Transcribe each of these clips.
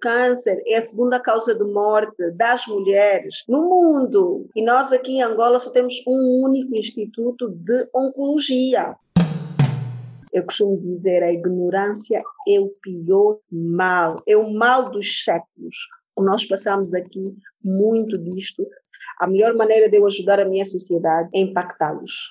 Câncer é a segunda causa de morte das mulheres no mundo. E nós aqui em Angola só temos um único instituto de oncologia. Eu costumo dizer a ignorância é o pior mal, é o mal dos séculos. Nós passamos aqui muito disto. A melhor maneira de eu ajudar a minha sociedade é impactá-los.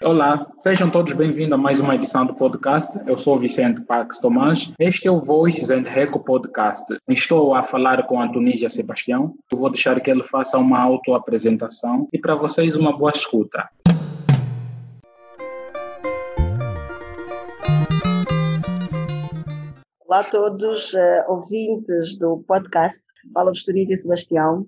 Olá, sejam todos bem-vindos a mais uma edição do podcast. Eu sou Vicente Pax Tomás. Este é o Voices and Reco Podcast. Estou a falar com Antonísia Sebastião. Eu vou deixar que ele faça uma autoapresentação e para vocês uma boa escuta. Olá a todos, uh, ouvintes do podcast. Fala-vos Tunísia Sebastião.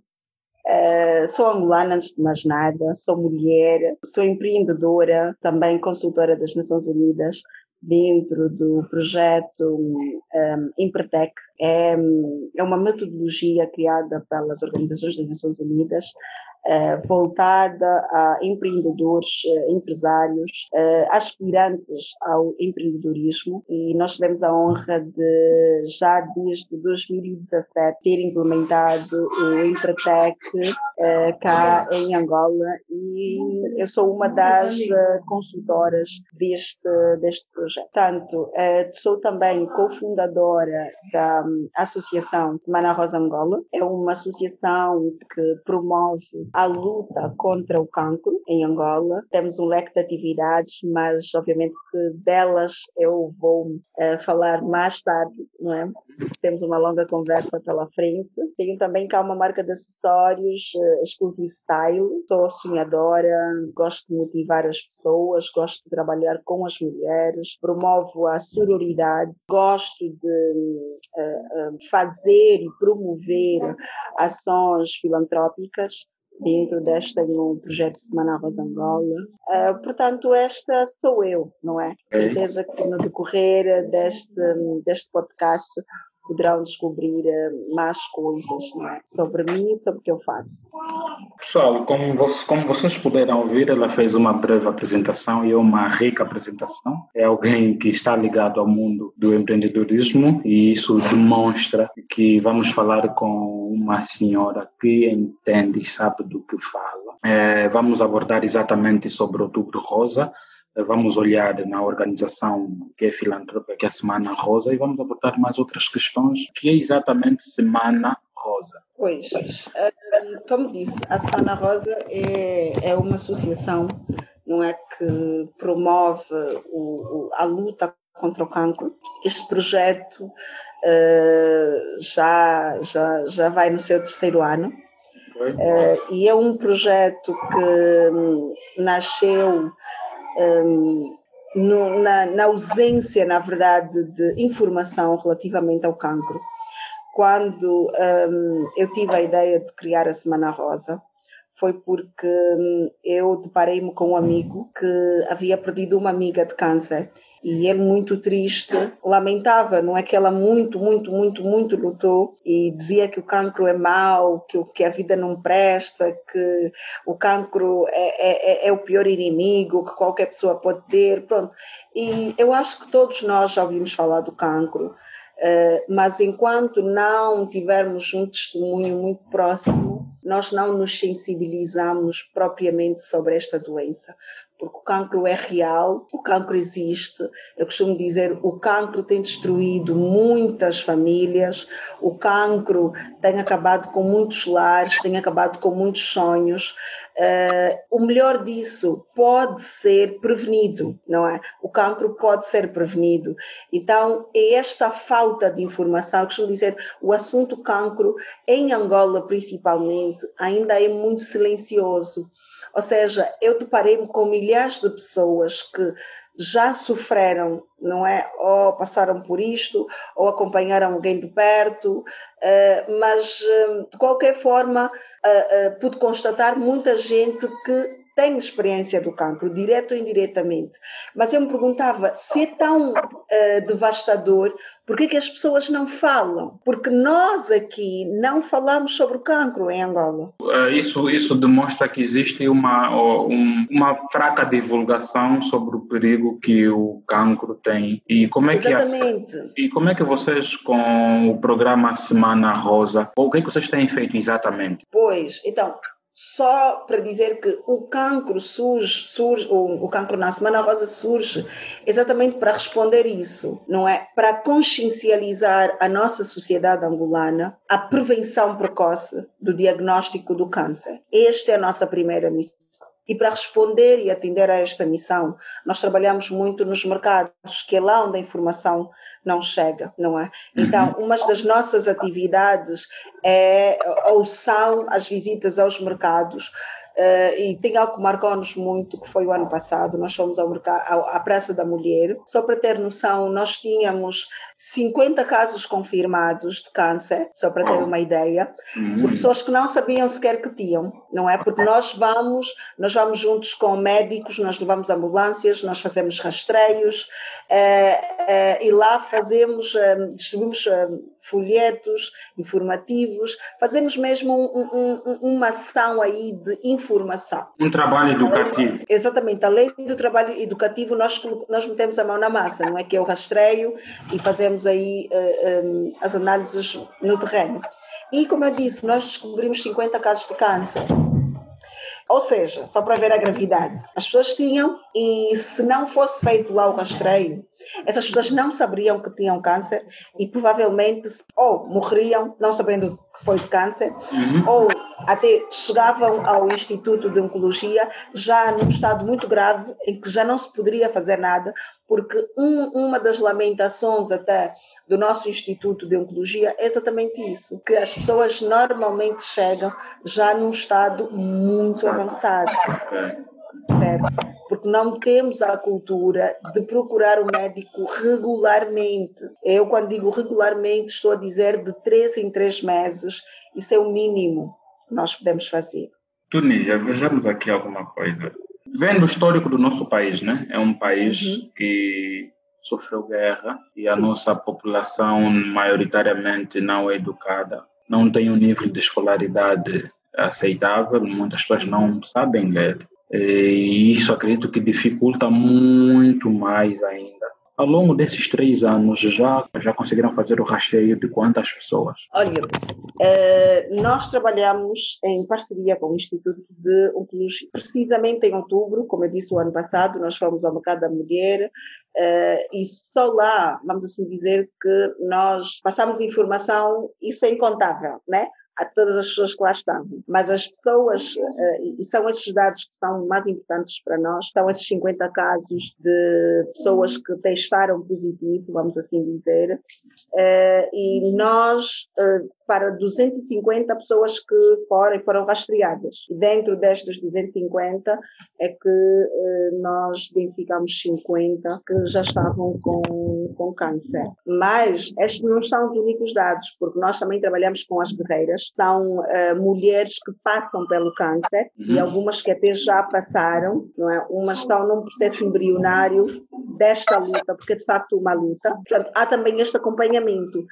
Uh, sou angolana antes de mais nada, sou mulher, sou empreendedora, também consultora das Nações Unidas dentro do projeto um, Impertec. É, é uma metodologia criada pelas organizações das Nações Unidas voltada a empreendedores, eh, empresários, eh, aspirantes ao empreendedorismo. E nós tivemos a honra de, já desde 2017, ter implementado o Empretec cá em Angola. E eu sou uma das consultoras deste, deste projeto. Tanto, sou também cofundadora da hum, Associação Semana Rosa Angola, é uma associação que promove a luta contra o cancro em Angola. Temos um leque de atividades, mas obviamente que delas eu vou uh, falar mais tarde, não é? Temos uma longa conversa pela frente. Tenho também cá uma marca de acessórios, uh, Exclusive Style. Sou sonhadora, gosto de motivar as pessoas, gosto de trabalhar com as mulheres, promovo a sororidade, gosto de uh, fazer e promover ações filantrópicas dentro deste um projeto de Semana Rosa Angola. Uh, portanto, esta sou eu, não é? Certeza que no decorrer deste, deste podcast poderão descobrir eh, mais coisas é? sobre mim e sobre o que eu faço. Pessoal, como, vocês, como vocês puderam ouvir, ela fez uma breve apresentação e é uma rica apresentação. É alguém que está ligado ao mundo do empreendedorismo e isso demonstra que vamos falar com uma senhora que entende e sabe do que fala. É, vamos abordar exatamente sobre Outubro Rosa, vamos olhar na organização que é filantrópica, que é a Semana Rosa, e vamos abordar mais outras questões, que é exatamente Semana Rosa. Pois, eh, como disse, a Semana Rosa é, é uma associação não é que promove o, a luta contra o cancro. Este projeto uh, já, já, já vai no seu terceiro ano. Uh, e é um projeto que um, nasceu um, no, na, na, ausência, na verdade, de informação relativamente ao cancro. Quando um, eu tive a ideia de criar a Semana Rosa, foi porque um, eu deparei-me com um amigo que havia perdido uma amiga de câncer e ele muito triste lamentava, não é que ela muito, muito, muito, muito lutou e dizia que o cancro é mau, que, que a vida não presta, que o cancro é, é, é o pior inimigo que qualquer pessoa pode ter, pronto. E eu acho que todos nós já ouvimos falar do cancro, eh, mas enquanto não tivermos um testemunho muito próximo, nós não nos sensibilizamos propriamente sobre esta doença porque o cancro é real, o cancro existe. Eu costumo dizer, o cancro tem destruído muitas famílias, o cancro tem acabado com muitos lares, tem acabado com muitos sonhos. Uh, o melhor disso pode ser prevenido, não é? O cancro pode ser prevenido. Então, é esta falta de informação, costumo dizer, o assunto cancro, em Angola principalmente, ainda é muito silencioso. Ou seja, eu deparei-me com milhares de pessoas que já sofreram, não é? Ou passaram por isto, ou acompanharam alguém de perto, eh, mas eh, de qualquer forma eh, pude constatar muita gente que têm experiência do cancro, direto ou indiretamente. Mas eu me perguntava, se é tão uh, devastador, por que, que as pessoas não falam? Porque nós aqui não falamos sobre o cancro em Angola. Eh, isso, isso demonstra que existe uma, uma fraca divulgação sobre o perigo que o cancro tem. E como é Exatamente. que, e como é que vocês, com o programa Semana Rosa, ou o que, é que vocês têm feito exatamente? Pois, então, só para dizer que o cancro surge, surge o, o cancro na Semana Rosa surge exatamente para responder isso, não é? Para consciencializar a nossa sociedade angolana a prevenção precoce do diagnóstico do câncer. Esta é a nossa primeira missão. E para responder e atender a esta missão, nós trabalhamos muito nos mercados, que é lá onde a informação não chega, não é? Então, uhum. uma das nossas atividades é ou são as visitas aos mercados, Uh, e tem algo que marcou-nos muito, que foi o ano passado, nós fomos ao mercado, à Praça da Mulher. Só para ter noção, nós tínhamos 50 casos confirmados de câncer, só para ter uma ideia, por hum. pessoas que não sabiam sequer que tinham, não é? Porque nós vamos, nós vamos juntos com médicos, nós levamos ambulâncias, nós fazemos rastreios uh, uh, e lá fazemos, distribuímos folhetos informativos, fazemos mesmo um, um, uma ação aí de informação. Um trabalho educativo. Além, exatamente, além do trabalho educativo, nós, nós metemos a mão na massa, não é que é o rastreio e fazemos aí uh, eh, um, eh, as análises no terreno. E como eu disse, nós descobrimos 50 casos de câncer. Ou seja, só para ver a gravidade, as pessoas tinham, e se não fosse feito lá o rastreio, essas pessoas não saberiam que tinham câncer e provavelmente ou morreriam não sabendo foi de câncer, uhum. ou até chegavam ao Instituto de Oncologia já num estado muito grave em que já não se poderia fazer nada, porque um, uma das lamentações até do nosso Instituto de Oncologia é exatamente isso, que as pessoas normalmente chegam já num estado muito avançado. Certo? Porque não temos a cultura de procurar o médico regularmente. Eu, quando digo regularmente, estou a dizer de três em três meses. Isso é o mínimo que nós podemos fazer. Tunísia, vejamos aqui alguma coisa. Vendo o histórico do nosso país, né? É um país uhum. que sofreu guerra e a Sim. nossa população maioritariamente não é educada, não tem um nível de escolaridade aceitável, muitas pessoas não sabem ler. E isso acredito que dificulta muito mais ainda. Ao longo desses três anos, já, já conseguiram fazer o rastreio de quantas pessoas? Olha, eh, nós trabalhamos em parceria com o Instituto de Oncologia. Precisamente em outubro, como eu disse o ano passado, nós fomos ao Mercado da Mulher Uh, e só lá, vamos assim dizer, que nós passamos informação, isso é incontável, né? A todas as pessoas que lá estavam. Mas as pessoas, uh, e são esses dados que são mais importantes para nós, são esses 50 casos de pessoas que testaram positivo, vamos assim dizer, uh, e nós, uh, para 250 pessoas que foram, foram rastreadas. Dentro destas 250 é que nós identificamos 50 que já estavam com, com câncer. Mas estes não são os únicos dados, porque nós também trabalhamos com as guerreiras, são uh, mulheres que passam pelo câncer uhum. e algumas que até já passaram, não é? Umas estão num processo embrionário desta luta, porque é de facto uma luta. Portanto, há também este acompanhamento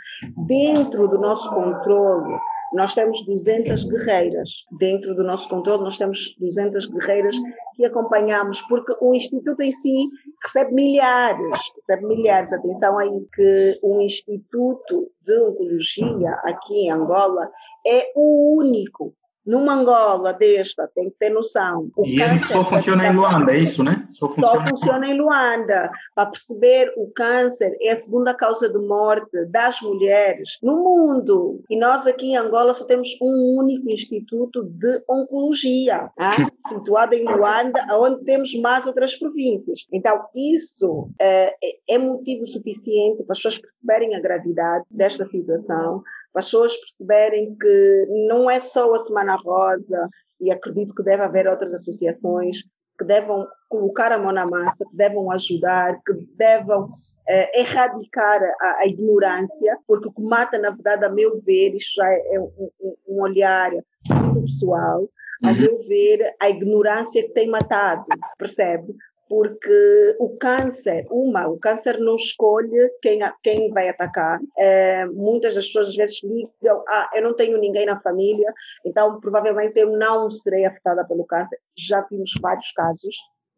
dentro do nosso controle nós temos 200 guerreiras. Dentro do nosso controle, nós temos 200 guerreiras que acompanhamos, porque o Instituto em si recebe milhares, recebe milhares. Atenção a isso, que o Instituto de Oncologia aqui em Angola é o único numa Angola desta, tem que ter noção. O e ele só funciona em Luanda, é isso, né? Só funciona... só funciona em Luanda. Para perceber, o câncer é a segunda causa de morte das mulheres no mundo. E nós aqui em Angola só temos um único instituto de oncologia, tá? situado em Luanda, onde temos mais outras províncias. Então, isso é, é motivo suficiente para as pessoas perceberem a gravidade desta situação as pessoas perceberem que não é só a Semana Rosa, e acredito que deve haver outras associações que devam colocar a mão na massa, que devam ajudar, que devam eh, erradicar a, a, ignorância, porque o que mata, na verdade, a meu ver, isto já é um, um, um olhar muito pessoal, ao uhum. meu ver, a ignorância que tem matado, percebe? Porque o câncer, uma, o câncer não escolhe quem, quem vai atacar. É, muitas das pessoas às vezes ligam, ah, eu não tenho ninguém na família, então provavelmente eu não serei afetada pelo câncer. Já vimos vários casos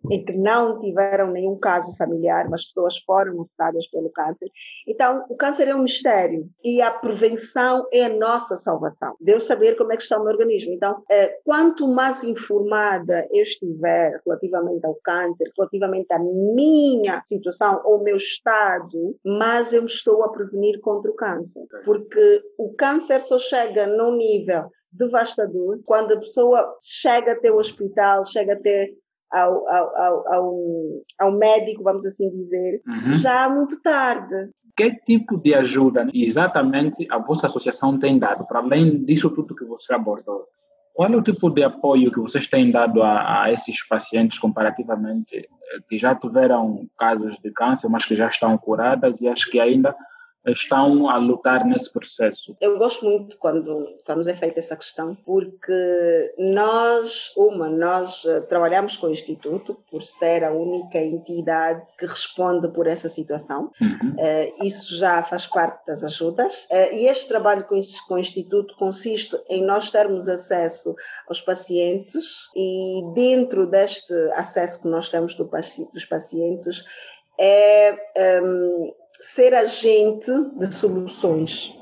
em que não tiveram nenhum caso familiar, mas pessoas foram afetadas pelo câncer. Então, o câncer é um mistério e a prevenção é a nossa salvação. Deus saber como é que está o meu organismo. Então, é, quanto mais informada eu estiver relativamente ao câncer, relativamente à minha situação ou meu estado, mais eu estou a prevenir contra o câncer. Porque o câncer só chega num nível devastador quando a pessoa chega até o hospital, chega até ao, ao, ao, ao, médico, vamos assim dizer, uhum. já muito tarde. Que tipo de ajuda exatamente a vossa associação tem dado, para além disso tudo que você abordou? Qual é o tipo de apoio que vocês têm dado a, a esses pacientes comparativamente eh, que já tiveram casos de câncer, mas que já estão curadas e acho que ainda estão a lutar nesse processo? Eu gosto muito quando, quando é feita essa questão, porque nós, uma, nós eh, trabalhamos com o Instituto por ser a única entidade que responde por essa situação. Uhum. Uh, isso já faz parte das ajudas. Uh, e este trabalho com, com o Instituto consiste em nós termos acesso aos pacientes e dentro deste acesso que nós temos do, dos pacientes é um, ser agente de soluções,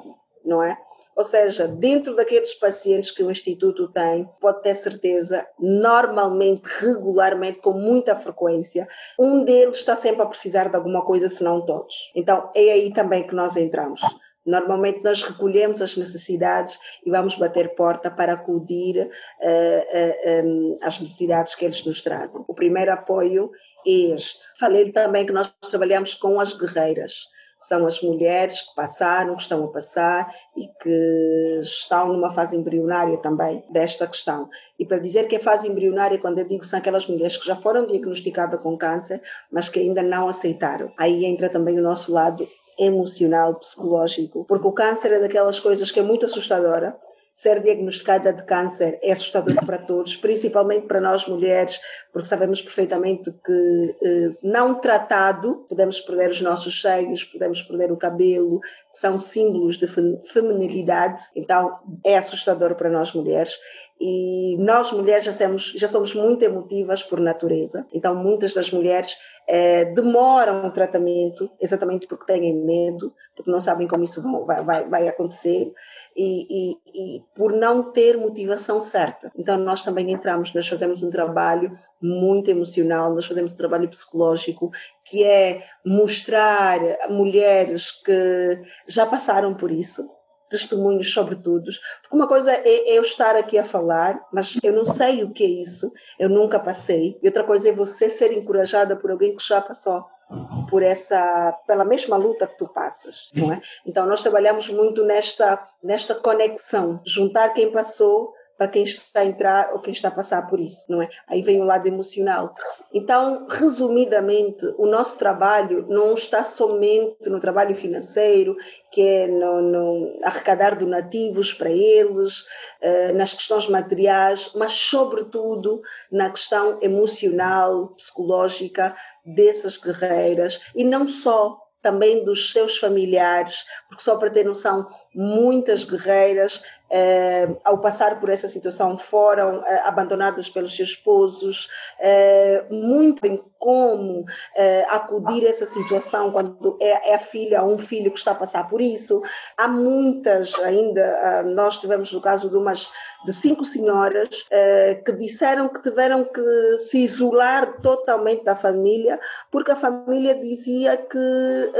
não é? Ou seja, dentro daqueles pacientes que o Instituto tem, pode ter certeza, normalmente, regularmente, com muita frequência, um deles está sempre a precisar de alguma coisa, se não todos. Então, é aí também que nós entramos. Normalmente nós recolhemos as necessidades e vamos bater porta para acudir uh, uh, um, às necessidades que eles nos trazem. O primeiro apoio este. Falei também que nós trabalhamos com as guerreiras. São as mulheres que passaram, que estão a passar e que estão numa fase embrionária também desta questão. E para dizer que é fase embrionária, quando eu digo são aquelas mulheres que já foram diagnosticadas com câncer, mas que ainda não aceitaram. Aí entra também o nosso lado emocional, psicológico, porque o câncer é daquelas coisas que é muito assustadora, ser diagnosticada de câncer é assustador para todos, principalmente para nós mulheres, porque sabemos perfeitamente que eh, não tratado podemos perder os nossos seios, podemos perder o cabelo, que são símbolos de feminilidade, então é assustador para nós mulheres. E nós mulheres já somos, já somos muito emotivas por natureza, então muitas das mulheres é, demoram o tratamento exatamente porque têm medo, porque não sabem como isso vai, vai, vai acontecer e, e, e, por não ter motivação certa. Então nós também entramos, nós fazemos um trabalho muito emocional, nós fazemos um trabalho psicológico que é mostrar mulheres que já passaram por isso, testemunhos sobre tudo. Porque uma coisa é, é eu estar aqui a falar, mas eu não sei o que é isso, eu nunca passei. E outra coisa é você ser encorajada por alguém que já passou por essa pela mesma luta que tu passas, não é? Então nós trabalhamos muito nesta nesta conexão, juntar quem passou para quem está a entrar ou quem está a passar por isso, não é? Aí vem o lado emocional. Então, resumidamente, o nosso trabalho não está somente no trabalho financeiro, que é no, no arrecadar donativos para eles, uh, nas questões materiais, mas, sobretudo, na questão emocional, psicológica dessas guerreiras e não só também dos seus familiares, porque só para ter noção, muitas guerreiras eh, ao passar por essa situação, foram eh, abandonadas pelos seus esposos, eh, muito bem como acudir a essa situação quando é, é, a filha ou um filho que está a passar por isso. Há muitas ainda, nós tivemos o caso de umas de cinco senhoras que disseram que tiveram que se isolar totalmente da família porque a família dizia que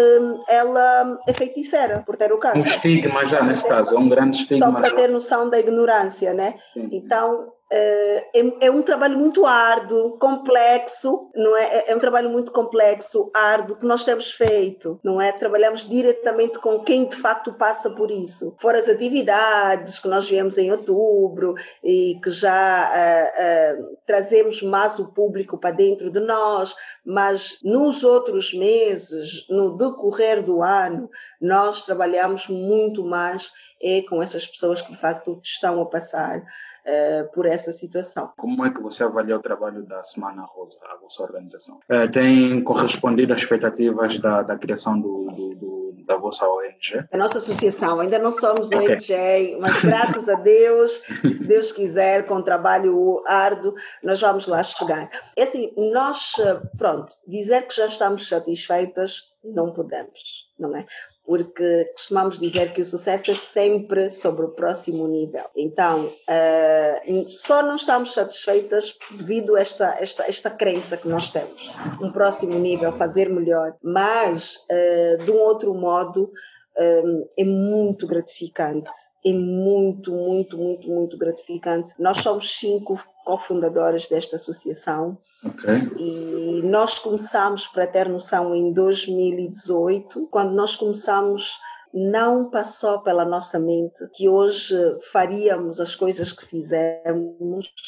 ela é feiticeira por ter o câncer. Um estigma já neste caso, é um grande estigma ter noção da ignorância, né? Sim. Então, é, é, é, um trabalho muito árduo, complexo, não é? é? É um trabalho muito complexo, árduo que nós temos feito, não é? Trabalhamos diretamente com quem de facto passa por isso. Fora as atividades que nós viemos em outubro e que já uh, uh, trazemos mais o público para dentro de nós, mas nos outros meses, no decorrer do ano, nós trabalhamos muito mais é com essas pessoas que de facto estão a passar uh, por essa situação. Como é que você avalia o trabalho da Semana Rosa, a vossa organização? Uh, tem correspondido às expectativas da, da criação do, do, do, da vossa ONG? A nossa associação, ainda não somos okay. ONG, mas graças a Deus, se Deus quiser, com trabalho árduo, nós vamos lá chegar. É assim, nós, pronto, dizer que já estamos satisfeitas, não podemos, não é? Porque costumamos dizer que o sucesso é sempre sobre o próximo nível. Então, uh, só não estamos satisfeitas devido a esta, esta, esta crença que nós temos. Um próximo nível, fazer melhor. Mas, uh, de um outro modo, um, é muito gratificante. É muito, muito, muito, muito gratificante. Nós somos cinco cofundadoras desta associação. Okay. E nós começamos, para ter noção, em 2018, quando nós começamos não passou pela nossa mente que hoje faríamos as coisas que fizemos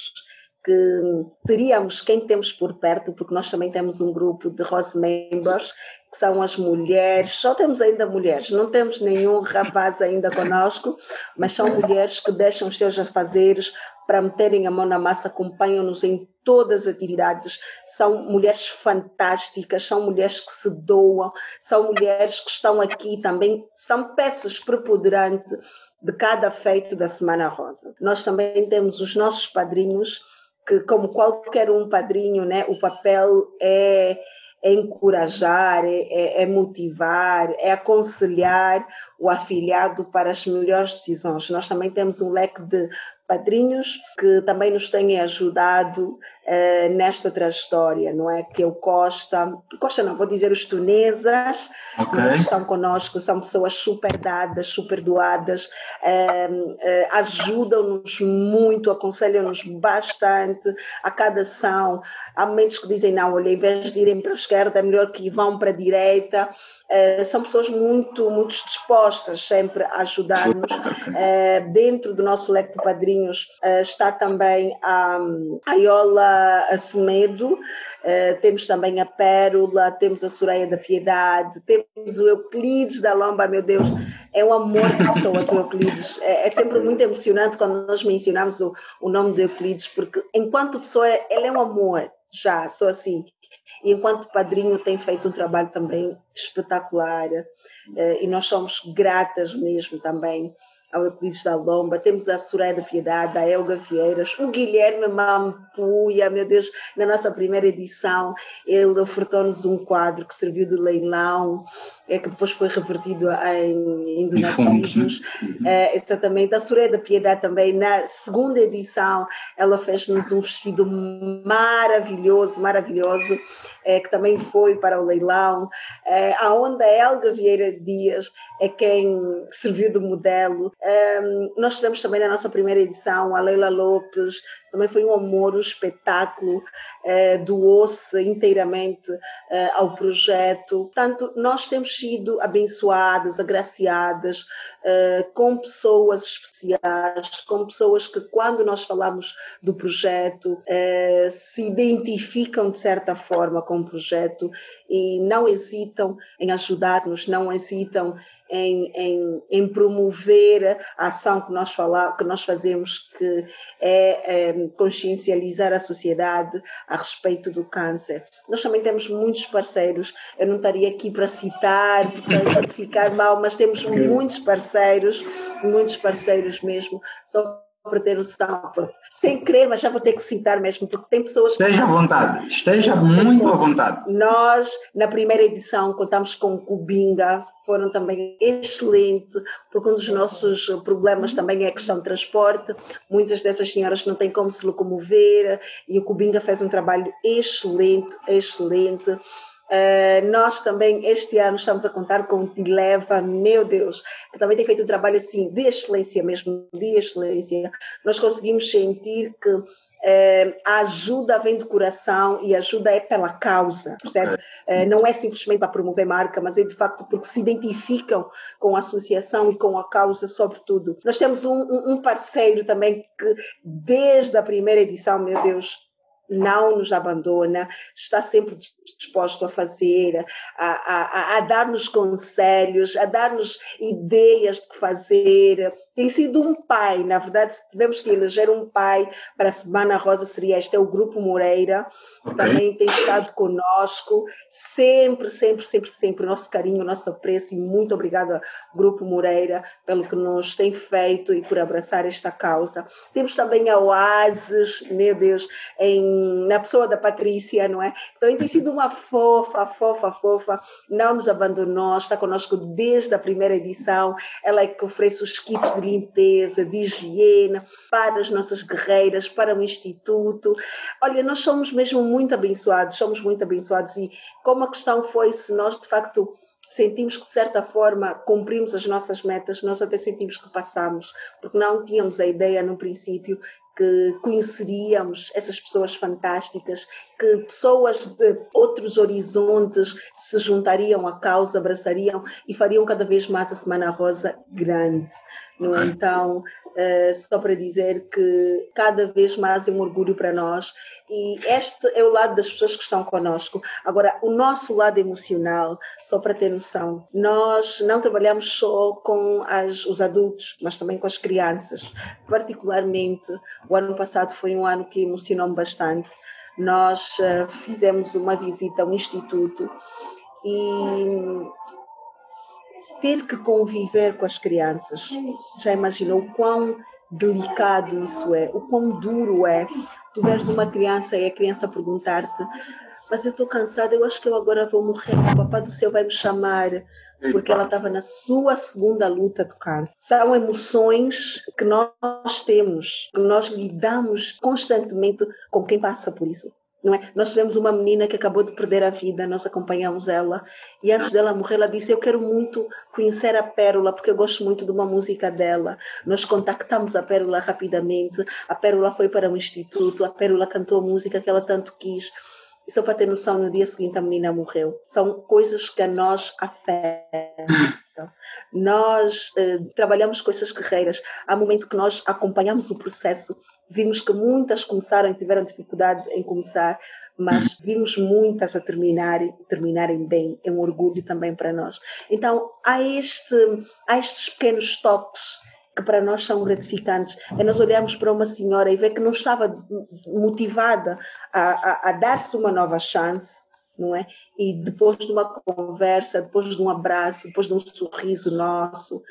que teríamos quem temos por perto, porque nós também temos um grupo de Rose Members, que são as mulheres, só temos ainda mulheres, não temos nenhum rapaz ainda conosco, mas são mulheres que deixam os seus afazeres para meterem a mão na massa, acompanham-nos em todas as atividades. São mulheres fantásticas, são mulheres que se doam, são mulheres que estão aqui também, são peças preponderantes de cada feito da Semana Rosa. Nós também temos os nossos padrinhos, que como qualquer um padrinho, né, o papel é, é encorajar, é, é, é motivar, é aconselhar o afiliado para as melhores decisões. Nós também temos um leque de padrinhos que também nos têm ajudado uh, nesta trajetória, não é? Que é o Costa, Costa não, vou dizer os tunesas, okay. que estão conosco, são pessoas super dadas, super doadas, uh, uh, ajudam-nos muito, aconselham-nos bastante a cada ação. Há momentos que dizem, não, olha, em vez de irem para a esquerda, é melhor que vão para a direita. são pessoas muito, muito dispostas sempre a ajudar-nos. dentro do nosso leque de padrinhos está também a, a Iola Acemedo, uh, temos também a Pérola, temos a Soraya da Piedade, temos o Euclides da Lomba, meu Deus, é um amor de pessoas, o Euclides. É, é, sempre muito emocionante quando nós mencionamos o, o nome de Euclides, porque enquanto pessoa, ele é um amor, já, sou assim. E enquanto padrinho tem feito um trabalho também espetacular, uh, e nós somos gratas mesmo também ao Euclides da Lomba, temos a Soraya da Piedade, a Elga Vieiras, o Guilherme Mampuia, meu Deus, na nossa primeira edição, ele ofertou-nos um quadro que serviu de leilão, é que depois foi revertido em, em donativos. É, exatamente. A Soraya da Piedade também, na segunda edição, ela fez-nos um vestido maravilhoso, maravilhoso, é, que também foi para o leilão, é, a Elga Vieira Dias é quem serviu de modelo. É, nós tivemos também na nossa primeira edição a Leila Lopes, também foi um amor, um espetáculo, eh, doou-se inteiramente eh, ao projeto. Portanto, nós temos sido abençoadas, agraciadas eh, com pessoas especiais, com pessoas que, quando nós falamos do projeto, eh, se identificam de certa forma com o projeto e não hesitam em ajudar-nos, não hesitam em, em, em, promover a ação que nós, fala, que nós fazemos, que é, é, consciencializar a sociedade a respeito do câncer. Nós também temos muitos parceiros, eu não estaria aqui para citar, para ficar mal, mas temos muitos parceiros, muitos parceiros mesmo. Só para ter noção, sem querer, mas já vou ter que citar mesmo, porque tem pessoas Esteja à vontade, esteja muito à vontade. Nós, na primeira edição, contamos com o Cubinga, foram também excelentes, porque um dos nossos problemas também é a questão de transporte. Muitas dessas senhoras não têm como se locomover, e o Cubinga fez um trabalho excelente, excelente. Uh, nós também, este ano, estamos a contar com o Tileva, meu Deus, que também tem feito um trabalho assim de excelência mesmo, de excelência. Nós conseguimos sentir que uh, a ajuda vem do coração e a ajuda é pela causa, percebe? Uh, não é simplesmente para promover marca, mas é de facto porque se identificam com a associação e com a causa, sobretudo. Nós temos um, um parceiro também que, desde a primeira edição, meu Deus, não nos abandona, está sempre disposto a fazer, a, a, a dar-nos conselhos, a dar-nos ideias de que fazer, tem sido um pai, na verdade, se tivemos que eleger um pai para a Semana Rosa, seria este, é o Grupo Moreira, que okay. também tem estado conosco, sempre, sempre, sempre, sempre, nosso carinho, nosso apreço, e muito obrigada, Grupo Moreira, pelo que nos tem feito e por abraçar esta causa. Temos também a Oasis, meu Deus, em, na pessoa da Patrícia, não é? Então tem sido uma fofa, fofa, fofa, não nos abandonou, está conosco desde a primeira edição, ela é que oferece os kits de limpeza, de higiene para as nossas guerreiras, para o Instituto. Olha, nós somos mesmo muito abençoados, somos muito abençoados e como a questão foi se nós de facto sentimos que de certa forma cumprimos as nossas metas, nós até sentimos que passamos, porque não tínhamos a ideia no princípio que conheceríamos essas pessoas fantásticas, que pessoas de outros horizontes se juntariam à causa, abraçariam e fariam cada vez mais a Semana Rosa grande. Okay. Então, uh, só para dizer que cada vez mais é um orgulho para nós e este é o lado das pessoas que estão conosco. Agora, o nosso lado emocional, só para ter noção, nós não trabalhamos só com as, os adultos, mas também com as crianças. Particularmente, o ano passado foi um ano que emocionou-me bastante. Nós uh, fizemos uma visita ao Instituto e ter que conviver com as crianças. Já imaginou o quão delicado isso é, o quão duro é. Tu veres uma criança e a criança perguntar-te: Mas eu estou cansada, eu acho que eu agora vou morrer, o papai do céu vai me chamar. Porque ela estava na sua segunda luta do câncer. São emoções que nós temos, que nós lidamos constantemente com quem passa por isso é? Nós tivemos uma menina que acabou de perder a vida, nós acompanhamos ela e antes dela morrer ela disse eu quero muito conhecer a Pérola porque eu gosto muito de uma música dela. Nós contactamos a Pérola rapidamente, a Pérola foi para o instituto, a Pérola cantou a música que ela tanto quis. E só para ter noção, no dia seguinte a menina morreu. São coisas que a nós afetam. Nós eh, trabalhamos com essas guerreiras. Há momento que nós acompanhamos o processo Vimos que muitas começaram e tiveram dificuldade em começar, mas uhum. vimos muitas a terminarem, terminarem bem. É um orgulho também para nós. Então, há, este, há estes pequenos toques que para nós são gratificantes. É nós olhamos para uma senhora e ver que não estava motivada a, a, a dar-se uma nova chance, não é? E depois de uma conversa, depois de um abraço, depois de um sorriso nosso,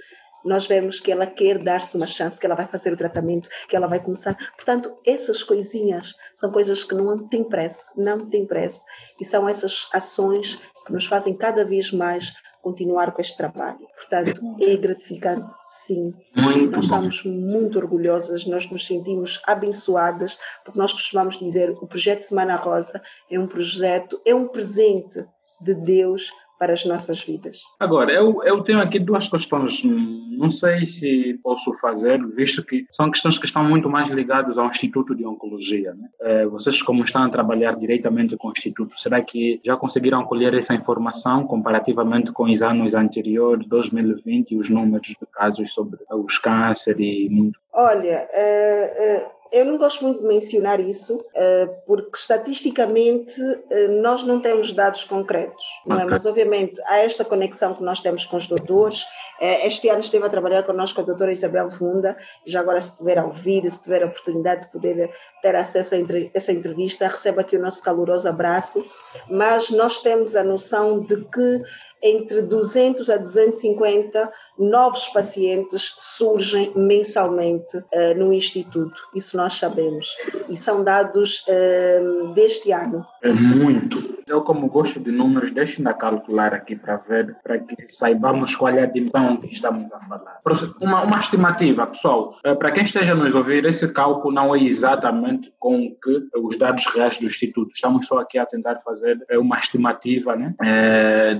nós vemos que ela quer dar-se uma chance, que ela vai fazer o tratamento, que ela vai começar. Portanto, essas coisinhas são coisas que não têm preço, não têm preço. E são essas ações que nos fazem cada vez mais continuar com este trabalho. Portanto, é gratificante, sim. Muito nós estamos muito orgulhosas, nós nos sentimos abençoadas, porque nós costumamos dizer o projeto Semana Rosa é um projeto, é um presente de Deus para as nossas vidas. Agora, eu, eu tenho aqui duas questões, não sei se posso fazer, visto que são questões que estão muito mais ligadas ao Instituto de Oncologia. Né? É, vocês, como estão a trabalhar diretamente com o Instituto, será que já conseguiram colher essa informação comparativamente com os anos anteriores, 2020, e os números de casos sobre os cânceres e muito? Olha, é, é eu não gosto muito de mencionar isso, eh, porque estatisticamente eh, nós não temos dados concretos, não é? mas obviamente há esta conexão que nós temos com os doutores. Eh, este ano esteve a trabalhar connosco a doutora Isabel Funda, já agora se tiver a ouvir, se tiver a oportunidade de poder ter acesso a essa entrevista, receba aqui o nosso caloroso abraço, mas nós temos a noção de que entre 200 a 250 novos pacientes surgem mensalmente uh, no Instituto. Isso nós sabemos. E são dados uh, deste ano. É muito. Eu, como gosto de números, deixe-me calcular aqui para ver, para que saibamos qual é a dimensão que estamos a falar. Uma, uma estimativa, pessoal, uh, para quem esteja a nos ouvir, esse cálculo não é exatamente com que os dados reais do Instituto. Estamos só aqui a tentar fazer uma estimativa né,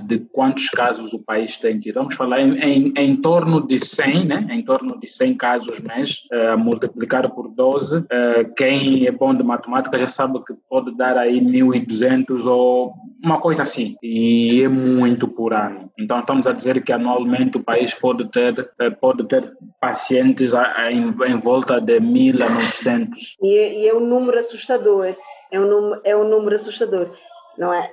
de quantos casos o país tem tido. Vamos falar em, em, em torno de 100, né? em torno de 100 casos mês, uh, multiplicar por 12. Uh, eh, quem é bom de matemática já sabe que pode dar aí 1.200 ou uma coisa assim. E é muito por ano. Então estamos a dizer que anualmente o país pode ter, uh, pode ter pacientes em, em, volta de 1.000 a 900. E, e é um número assustador. É um, é um número assustador. Não é?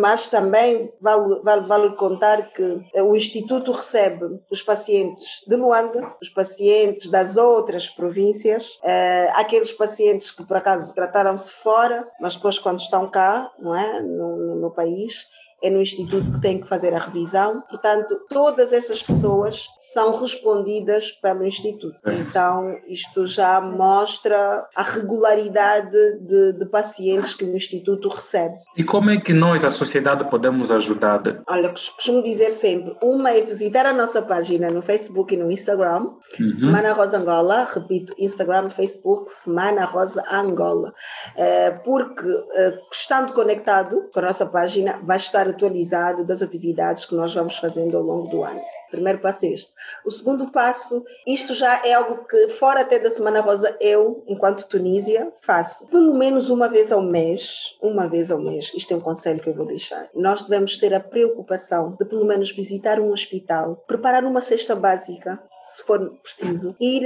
Mas também vale, vale, vale contar que o Instituto recebe os pacientes de Luanda, os pacientes das outras províncias, eh, aqueles pacientes que por acaso trataram-se fora, mas depois quando estão cá, não é, no, no país, é no Instituto que tem que fazer a revisão. Portanto, todas essas pessoas são respondidas pelo Instituto. É. Então, isto já mostra a regularidade de, de pacientes que o Instituto recebe. E como é que nós, a sociedade, podemos ajudar? Olha, costumo dizer sempre: uma é visitar a nossa página no Facebook e no Instagram, uhum. Semana Rosa Angola, repito, Instagram, Facebook, Semana Rosa Angola. Eh, porque, eh, estando conectado com a nossa página, vai estar atualizado das atividades que nós vamos fazendo ao longo do ano. Primeiro passo é este. O segundo passo, isto já é algo que, fora até da Semana Rosa, eu, enquanto Tunísia, faço. Pelo menos uma vez ao mês, uma vez ao mês, isto é um conselho que eu vou deixar. Nós devemos ter a preocupação de, pelo menos, visitar um hospital, preparar uma cesta básica, se for preciso, ir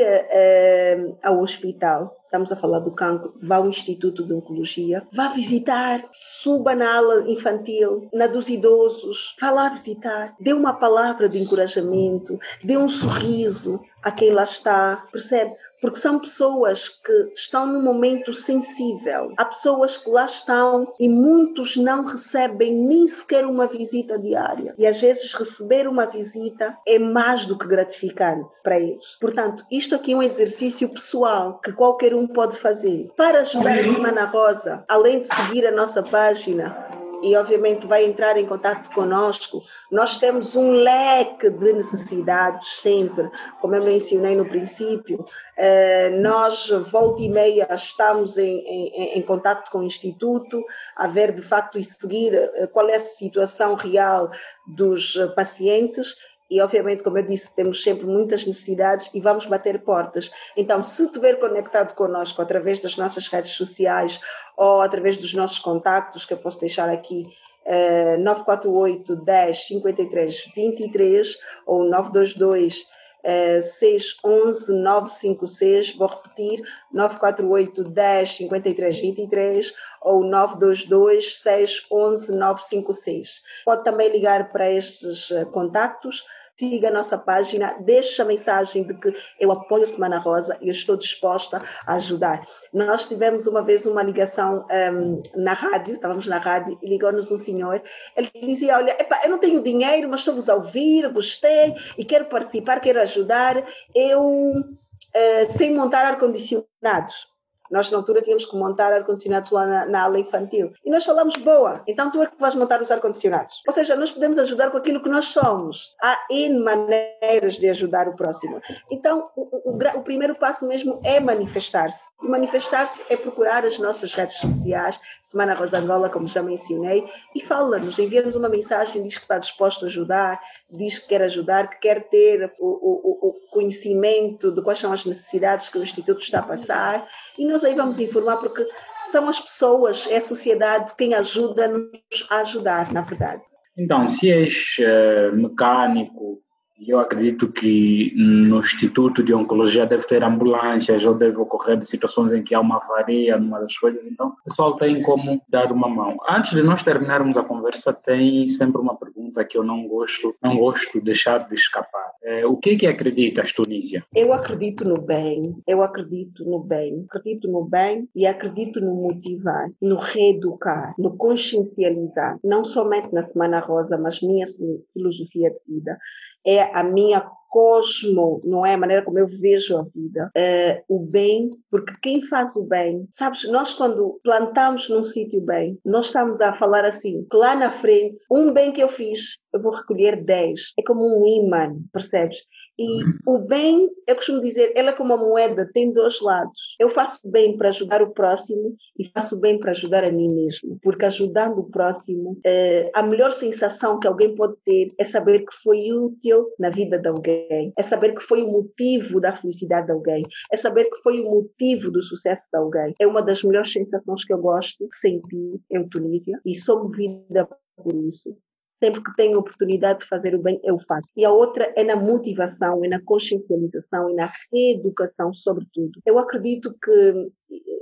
ao hospital, estamos a falar do cancro, vá ao Instituto de Oncologia, vá visitar, suba na ala infantil, na dos idosos, vá lá visitar, dê uma palavra de encorajamento, dê um sorriso a quem lá está, percebe? Porque são pessoas que estão num momento sensível. Há pessoas que lá estão e muitos não recebem nem sequer uma visita diária. E às vezes receber uma visita é mais do que gratificante para eles. Portanto, isto aqui é um exercício pessoal que qualquer um pode fazer. Para ajudar a Semana Rosa, além de seguir a nossa página, e obviamente vai entrar em contato conosco. Nós temos um leque de necessidades sempre, como eu mencionei no princípio. Eh, nós, volta e meia, estamos em, em, em contato com o Instituto, a ver de facto e seguir eh, qual é a situação real dos pacientes e obviamente, como eu disse, temos sempre muitas necessidades e vamos bater portas. Então, se estiver conectado connosco através das nossas redes sociais ou através dos nossos contactos, que eu posso deixar aqui, uh, 948 10 53 23 ou 922 uh, 611 956, vou repetir, 948 10 53 23 ou 922 611 956. Pode também ligar para estes eh, contactos siga a nossa página, deixe a mensagem de que eu apoio a Semana Rosa e eu estou disposta a ajudar. Nós tivemos uma vez uma ligação um, na rádio, estávamos na rádio e ligou-nos um senhor, ele dizia, olha, epa, eu não tenho dinheiro, mas estou-vos a ouvir, gostei e quero participar, quero ajudar, eu uh, sem montar ar-condicionados. Nós, na altura, tínhamos que montar ar-condicionados lá na, na, ala infantil. E nós falamos, boa, então tu é que vais montar os ar-condicionados. Ou seja, nós podemos ajudar com aquilo que nós somos. Há N maneiras de ajudar o próximo. Então, o, o, o primeiro passo mesmo é manifestar-se. E manifestar-se é procurar as nossas redes sociais, Semana Rosa Angola, como já mencionei, e fala-nos, envia-nos uma mensagem, diz que está disposto a ajudar, diz que quer ajudar, que quer ter o, o, o conhecimento de quais são as necessidades que o Instituto está a passar e nós aí vamos informar porque são as pessoas, é a sociedade quem ajuda-nos a ajudar, na verdade. Então, se és uh, mecânico, eu acredito que no Instituto de Oncologia deve ter ambulâncias ou deve ocorrer situações em que há uma avaria numa das coisas, então o pessoal tem como dar uma mão. Antes de nós terminarmos a conversa, tem sempre uma pergunta que eu não gosto, não gosto de deixar de escapar. É, o que é que acreditas, Tunísia? Eu acredito no bem, eu acredito no bem, acredito no bem e acredito no motivar, no reeducar, no consciencializar, não somente na Semana Rosa, mas minha filosofia de vida é a minha cosmo, não é? A maneira como eu vejo a vida, é, o bem, porque quem faz o bem, sabes, nós quando plantamos num sítio bem, nós estamos a falar assim, que lá na frente, um bem que eu fiz, eu vou recolher 10, é como um imã, percebes? E o bem, eu costumo dizer, ela é como uma moeda, tem dois lados. Eu faço bem para ajudar o próximo e faço bem para ajudar a mim mesmo. Porque ajudando o próximo, eh, a melhor sensação que alguém pode ter é saber que foi útil na vida de alguém, é saber que foi o motivo da felicidade de alguém, é saber que foi o motivo do sucesso de alguém. É uma das melhores sensações que eu gosto de sentir em Tunísia e sou movida por isso sempre que tenho oportunidade de fazer o bem, eu faço. E a outra é na motivação, é na consciencialização e na reeducação, sobretudo. Eu acredito que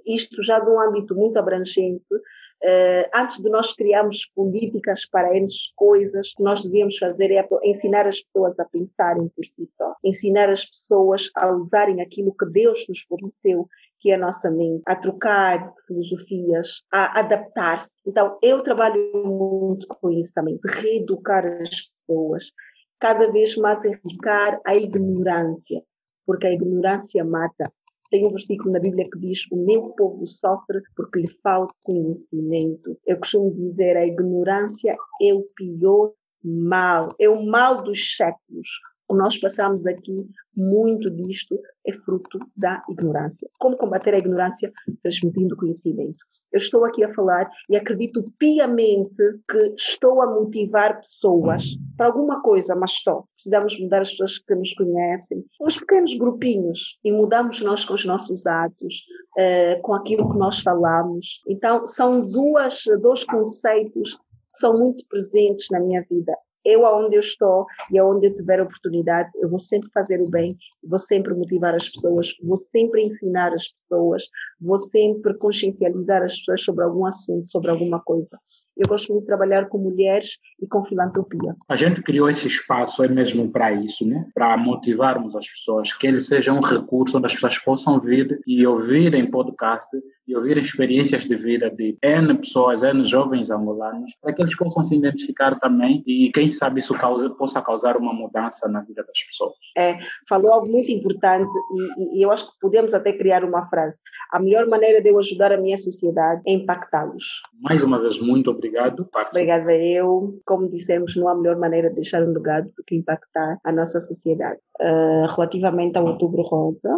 isto já de um âmbito muito abrangente, Uh, antes de nós criarmos políticas para eles coisas, que nós devíamos fazer é ensinar as pessoas a pensarem por si só, ensinar as pessoas a usarem aquilo que Deus nos forneceu que é a nossa mente, a trocar filosofias, a adaptar-se. Então, eu trabalho muito com isso também, de reeducar as pessoas, cada vez mais erradicar a ignorância, porque a ignorância mata. Tem um versículo na Bíblia que diz: O meu povo sofre porque lhe falta conhecimento. Eu costumo dizer: a ignorância é o pior mal, é o mal dos séculos nós passamos aqui, muito disto é fruto da ignorância. Como combater a ignorância? Transmitindo conhecimento. Eu estou aqui a falar e acredito piamente que estou a motivar pessoas para alguma coisa, mas estou. Precisamos mudar as pessoas que nos conhecem, os pequenos grupinhos, e mudamos nós com os nossos atos, uh, com aquilo que nós falamos. Então, são duas, dois conceitos que são muito presentes na minha vida eu aonde eu estou e aonde eu tiver oportunidade, eu vou sempre fazer o bem, vou sempre motivar as pessoas, vou sempre ensinar as pessoas, vou sempre consciencializar as pessoas sobre algum assunto, sobre alguma coisa. Eu gosto muito de trabalhar com mulheres e com filantropia. A gente criou esse espaço é mesmo para isso, né? Para motivarmos as pessoas, que ele seja um recurso onde as pessoas possam vir e ouvirem podcast e ouvir experiências de vida de N pessoas, N jovens angolanos, para que eles possam se identificar também e, quem sabe, isso causa, possa causar uma mudança na vida das pessoas. É, falou algo muito importante e, e, eu acho que podemos até criar uma frase. A melhor maneira de eu ajudar a minha sociedade é impactá-los. Mais uma vez, muito obrigado. Obrigada eu. Como dissemos, não há melhor maneira de deixar um legado do que impactar a nossa sociedade. Uh, relativamente ao Outubro Rosa,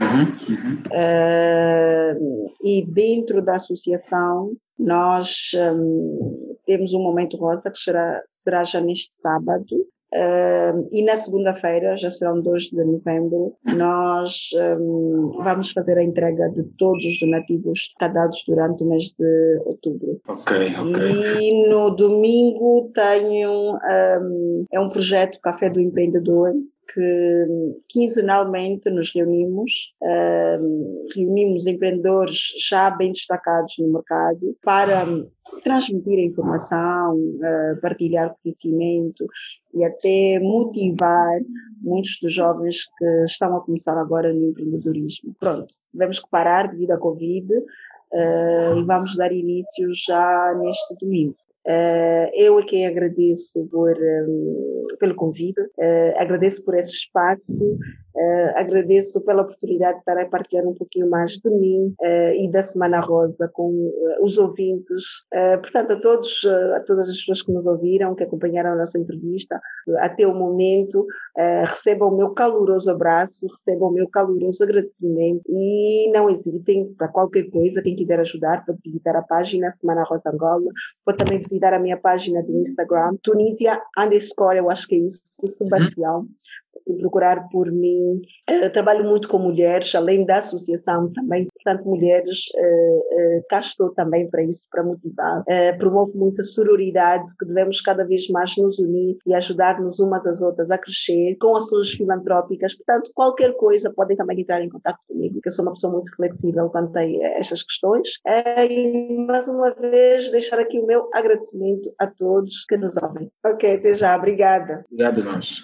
Uhum, uhum. Uh, e dentro da associação, nós um, temos um momento rosa que será, será já neste sábado. Uh, e na segunda-feira, já serão 2 de novembro, nós um, vamos fazer a entrega de todos os donativos cadados durante o mês de outubro. Ok, ok. E no domingo tenho um, é um projeto Café do Empreendedor, que quinzenalmente nos reunimos, uh, reunimos empreendedores já bem destacados no mercado para transmitir a informação, uh, partilhar conhecimento e até motivar muitos dos jovens que estão a começar agora no empreendedorismo. Pronto, tivemos que parar devido à Covid uh, e vamos dar início já neste domingo. Uh, eu é quem agradeço por, pelo convite, agradeço por esse espaço, uh, agradeço pela oportunidade de estar a partilhar um pouquinho mais de mim e da Semana Rosa com os ouvintes. portanto, a todos, a todas as pessoas que nos ouviram, que acompanharam a nossa entrevista, até o momento, recebam o meu caloroso abraço, recebam o meu caloroso agradecimento e não hesitem para qualquer coisa, quem quiser ajudar, pode visitar a página Semana Rosa Angola, pode também visitar a minha página do Instagram, Tunísia underscore, eu acho que é isso, Sebastião procurar por mim. Uh, trabalho muito com mulheres, além da associação também, portanto, mulheres, uh, uh, cá estou também para isso, para motivar. Promovo muita sororidade, que devemos cada vez mais nos unir e ajudar-nos umas às outras a crescer, com ações filantrópicas. Portanto, qualquer coisa, podem também entrar em contato comigo, que eu sou uma pessoa muito flexível quanto a estas questões. e, mais uma vez, deixar aqui o meu agradecimento a todos que nos ouvem. Ok, até já. Obrigada. Obrigado, nós.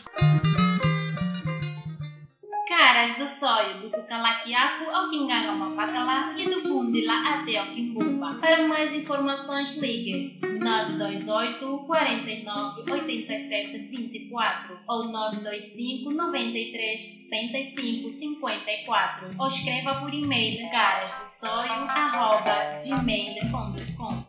Caras do sonho do Cucalaquiaco ao Quinganga Mafacala e do Bundila até ao Quimbumba. Para mais informações ligue 928 49 87 24 ou 925 93 75 54 ou escreva por e-mail carasdosonho.gmail.com